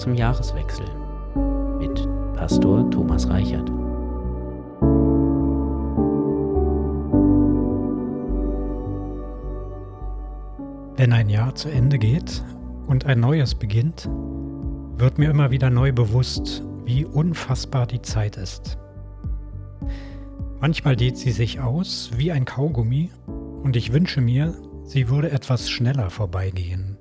zum Jahreswechsel mit Pastor Thomas Reichert. Wenn ein Jahr zu Ende geht und ein neues beginnt, wird mir immer wieder neu bewusst, wie unfassbar die Zeit ist. Manchmal dehnt sie sich aus wie ein Kaugummi und ich wünsche mir, sie würde etwas schneller vorbeigehen.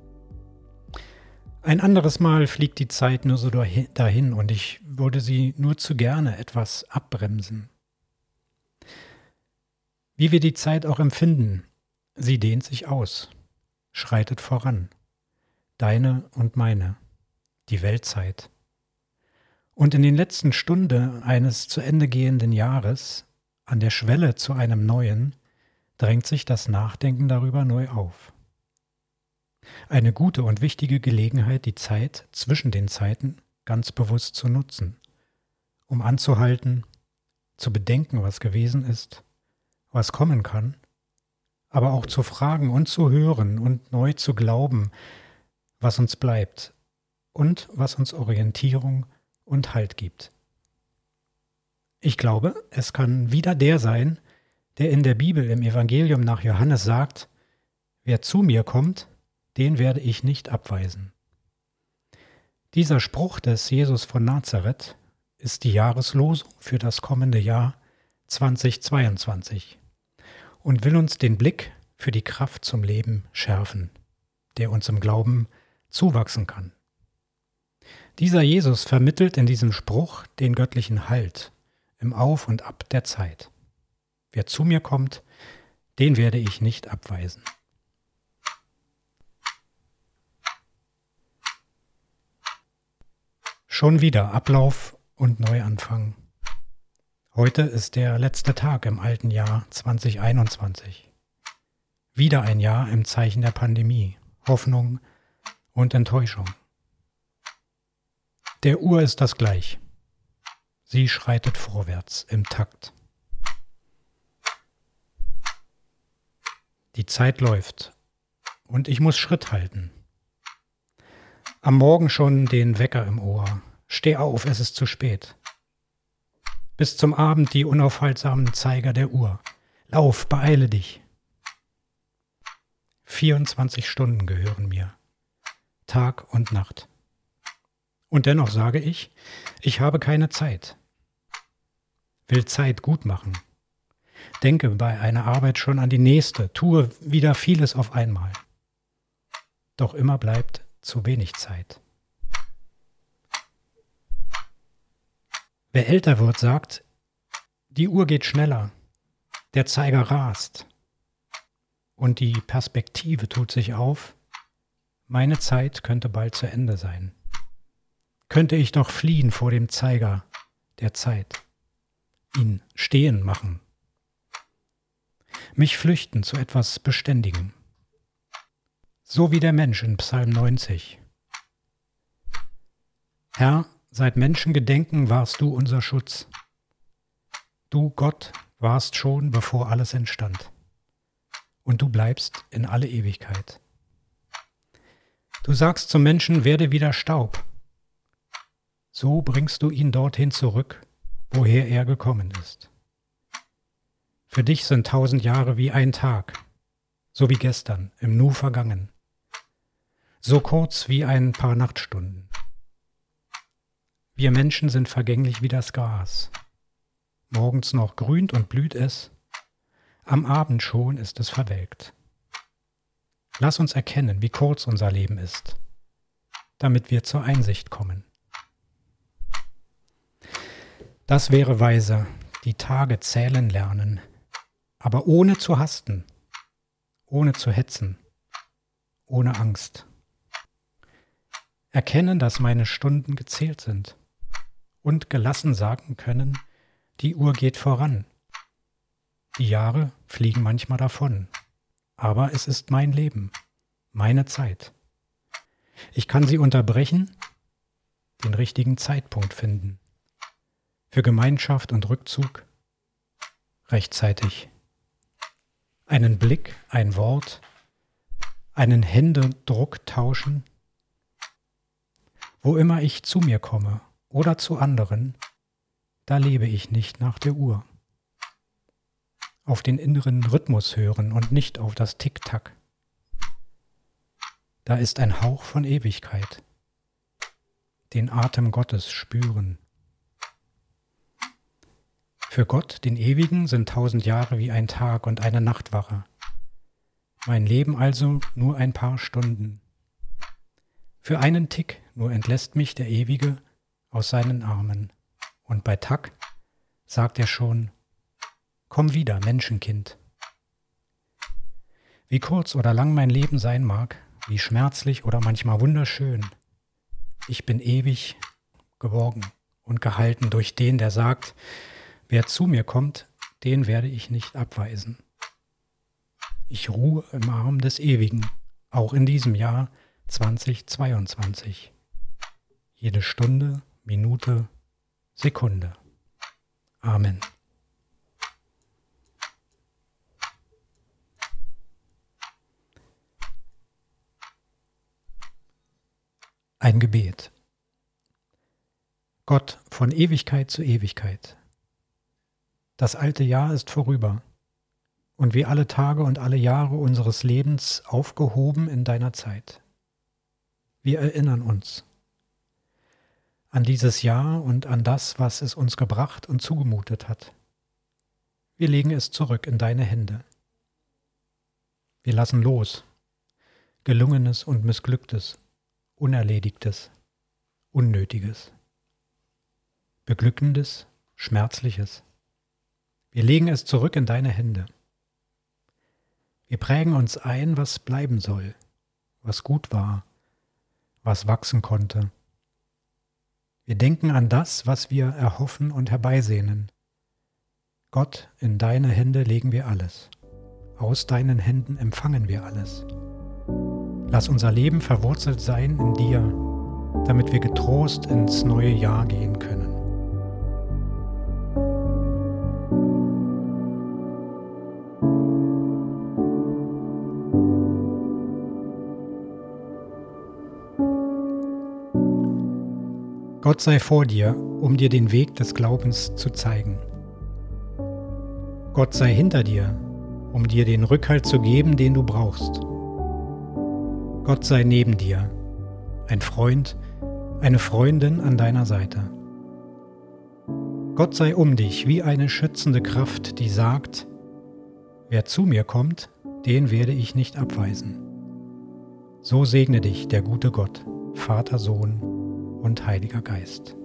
Ein anderes Mal fliegt die Zeit nur so dahin und ich würde sie nur zu gerne etwas abbremsen. Wie wir die Zeit auch empfinden, sie dehnt sich aus, schreitet voran. Deine und meine, die Weltzeit. Und in den letzten Stunden eines zu Ende gehenden Jahres, an der Schwelle zu einem neuen, drängt sich das Nachdenken darüber neu auf. Eine gute und wichtige Gelegenheit, die Zeit zwischen den Zeiten ganz bewusst zu nutzen, um anzuhalten, zu bedenken, was gewesen ist, was kommen kann, aber auch zu fragen und zu hören und neu zu glauben, was uns bleibt und was uns Orientierung und Halt gibt. Ich glaube, es kann wieder der sein, der in der Bibel im Evangelium nach Johannes sagt, wer zu mir kommt, den werde ich nicht abweisen. Dieser Spruch des Jesus von Nazareth ist die Jahreslosung für das kommende Jahr 2022 und will uns den Blick für die Kraft zum Leben schärfen, der uns im Glauben zuwachsen kann. Dieser Jesus vermittelt in diesem Spruch den göttlichen Halt im Auf und Ab der Zeit. Wer zu mir kommt, den werde ich nicht abweisen. Schon wieder Ablauf und Neuanfang. Heute ist der letzte Tag im alten Jahr 2021. Wieder ein Jahr im Zeichen der Pandemie, Hoffnung und Enttäuschung. Der Uhr ist das gleich. Sie schreitet vorwärts im Takt. Die Zeit läuft und ich muss Schritt halten. Am Morgen schon den Wecker im Ohr, Steh auf, es ist zu spät. Bis zum Abend die unaufhaltsamen Zeiger der Uhr. Lauf, beeile dich. 24 Stunden gehören mir. Tag und Nacht. Und dennoch sage ich, ich habe keine Zeit. Will Zeit gut machen. Denke bei einer Arbeit schon an die nächste, tue wieder vieles auf einmal. Doch immer bleibt zu wenig Zeit. Wer älter wird, sagt, die Uhr geht schneller, der Zeiger rast und die Perspektive tut sich auf, meine Zeit könnte bald zu Ende sein. Könnte ich doch fliehen vor dem Zeiger der Zeit, ihn stehen machen, mich flüchten zu etwas Beständigem, so wie der Mensch in Psalm 90. Herr, Seit Menschengedenken warst du unser Schutz. Du, Gott, warst schon, bevor alles entstand. Und du bleibst in alle Ewigkeit. Du sagst zum Menschen, werde wieder Staub. So bringst du ihn dorthin zurück, woher er gekommen ist. Für dich sind tausend Jahre wie ein Tag, so wie gestern, im Nu vergangen, so kurz wie ein paar Nachtstunden. Wir Menschen sind vergänglich wie das Gras. Morgens noch grünt und blüht es, am Abend schon ist es verwelkt. Lass uns erkennen, wie kurz unser Leben ist, damit wir zur Einsicht kommen. Das wäre weise, die Tage zählen lernen, aber ohne zu hasten, ohne zu hetzen, ohne Angst. Erkennen, dass meine Stunden gezählt sind und gelassen sagen können, die Uhr geht voran. Die Jahre fliegen manchmal davon, aber es ist mein Leben, meine Zeit. Ich kann sie unterbrechen, den richtigen Zeitpunkt finden. Für Gemeinschaft und Rückzug rechtzeitig. Einen Blick, ein Wort, einen Händedruck tauschen Wo immer ich zu mir komme oder zu anderen, da lebe ich nicht nach der Uhr. Auf den inneren Rhythmus hören und nicht auf das Tick-Tack. Da ist ein Hauch von Ewigkeit. Den Atem Gottes spüren. Für Gott, den Ewigen, sind tausend Jahre wie ein Tag und eine Nachtwache. Mein Leben also nur ein paar Stunden. Für einen Tick nur entlässt mich der Ewige aus seinen Armen. Und bei Tack sagt er schon, Komm wieder, Menschenkind. Wie kurz oder lang mein Leben sein mag, wie schmerzlich oder manchmal wunderschön, ich bin ewig geborgen und gehalten durch den, der sagt, wer zu mir kommt, den werde ich nicht abweisen. Ich ruhe im Arm des Ewigen, auch in diesem Jahr 2022. Jede Stunde, Minute, Sekunde. Amen. Ein Gebet. Gott von Ewigkeit zu Ewigkeit. Das alte Jahr ist vorüber und wie alle Tage und alle Jahre unseres Lebens aufgehoben in deiner Zeit. Wir erinnern uns an dieses Jahr und an das, was es uns gebracht und zugemutet hat. Wir legen es zurück in deine Hände. Wir lassen los, gelungenes und missglücktes, Unerledigtes, Unnötiges, Beglückendes, Schmerzliches. Wir legen es zurück in deine Hände. Wir prägen uns ein, was bleiben soll, was gut war, was wachsen konnte. Wir denken an das, was wir erhoffen und herbeisehnen. Gott, in deine Hände legen wir alles. Aus deinen Händen empfangen wir alles. Lass unser Leben verwurzelt sein in dir, damit wir getrost ins neue Jahr gehen können. Gott sei vor dir, um dir den Weg des Glaubens zu zeigen. Gott sei hinter dir, um dir den Rückhalt zu geben, den du brauchst. Gott sei neben dir, ein Freund, eine Freundin an deiner Seite. Gott sei um dich wie eine schützende Kraft, die sagt, wer zu mir kommt, den werde ich nicht abweisen. So segne dich der gute Gott, Vater, Sohn und Heiliger Geist.